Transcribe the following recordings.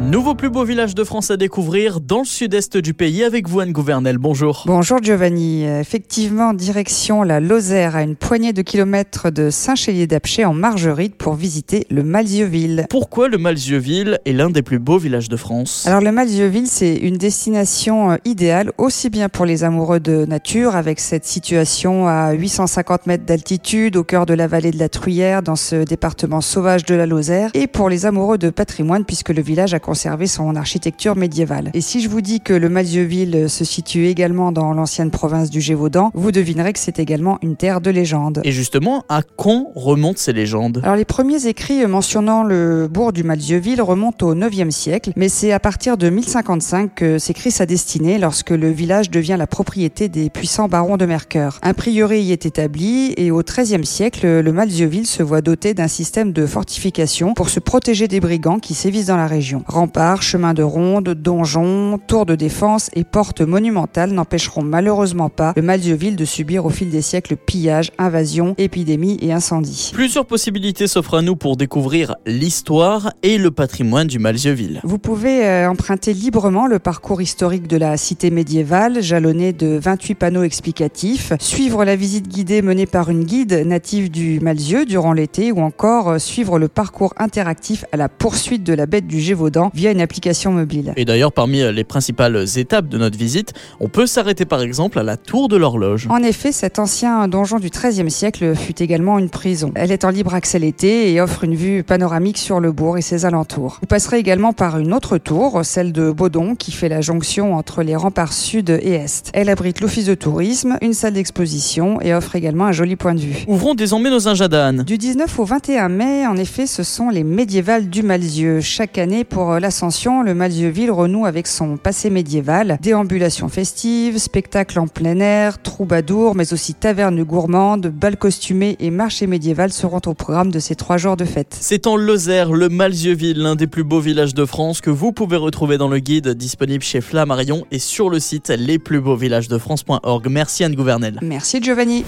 Nouveau plus beau village de France à découvrir dans le sud-est du pays avec vous Anne Gouvernel. Bonjour. Bonjour Giovanni. Effectivement, direction la Lozère à une poignée de kilomètres de Saint-Chélier-d'Apcher en Margeride pour visiter le Malzieuville. Pourquoi le Malzieuville est l'un des plus beaux villages de France? Alors le Malzieuville, c'est une destination euh, idéale aussi bien pour les amoureux de nature avec cette situation à 850 mètres d'altitude au cœur de la vallée de la Truyère dans ce département sauvage de la Lozère et pour les amoureux de patrimoine puisque le village a conserver son architecture médiévale. Et si je vous dis que le Malzieuville se situe également dans l'ancienne province du Gévaudan, vous devinerez que c'est également une terre de légende. Et justement, à quand remontent ces légendes? Alors les premiers écrits mentionnant le bourg du Malzieuville remontent au 9e siècle, mais c'est à partir de 1055 que s'écrit sa destinée lorsque le village devient la propriété des puissants barons de Mercœur. Un prieuré y est établi et au 13e siècle, le Malzieuville se voit doté d'un système de fortification pour se protéger des brigands qui sévissent dans la région. Remparts, chemins de ronde, donjons, tours de défense et portes monumentales n'empêcheront malheureusement pas le Malzieuville de subir au fil des siècles pillages, invasions, épidémies et incendies. Plusieurs possibilités s'offrent à nous pour découvrir l'histoire et le patrimoine du Malzieuville. Vous pouvez euh, emprunter librement le parcours historique de la cité médiévale, jalonné de 28 panneaux explicatifs, suivre la visite guidée menée par une guide native du Malzieu durant l'été ou encore euh, suivre le parcours interactif à la poursuite de la bête du Gévaudan via une application mobile. Et d'ailleurs, parmi les principales étapes de notre visite, on peut s'arrêter par exemple à la tour de l'horloge. En effet, cet ancien donjon du XIIIe siècle fut également une prison. Elle est en libre accès l'été et offre une vue panoramique sur le bourg et ses alentours. Vous passerez également par une autre tour, celle de Baudon, qui fait la jonction entre les remparts sud et est. Elle abrite l'office de tourisme, une salle d'exposition et offre également un joli point de vue. Ouvrons désormais nos ingédanes. Du 19 au 21 mai, en effet, ce sont les médiévales du Malzieu. Chaque année, pour l'Ascension, le Malzieuville renoue avec son passé médiéval. Déambulations festives, spectacles en plein air, troubadours, mais aussi tavernes gourmandes, bals costumés et marchés médiévales seront au programme de ces trois jours de fête. C'est en Lozère, le Malzieuville, l'un des plus beaux villages de France que vous pouvez retrouver dans le guide disponible chez Flammarion et sur le site lesplusbeauxvillagesdefrance.org. Merci Anne Gouvernel. Merci Giovanni.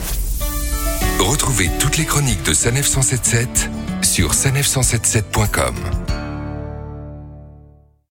Retrouvez toutes les chroniques de Sanef 177 sur sanef177.com.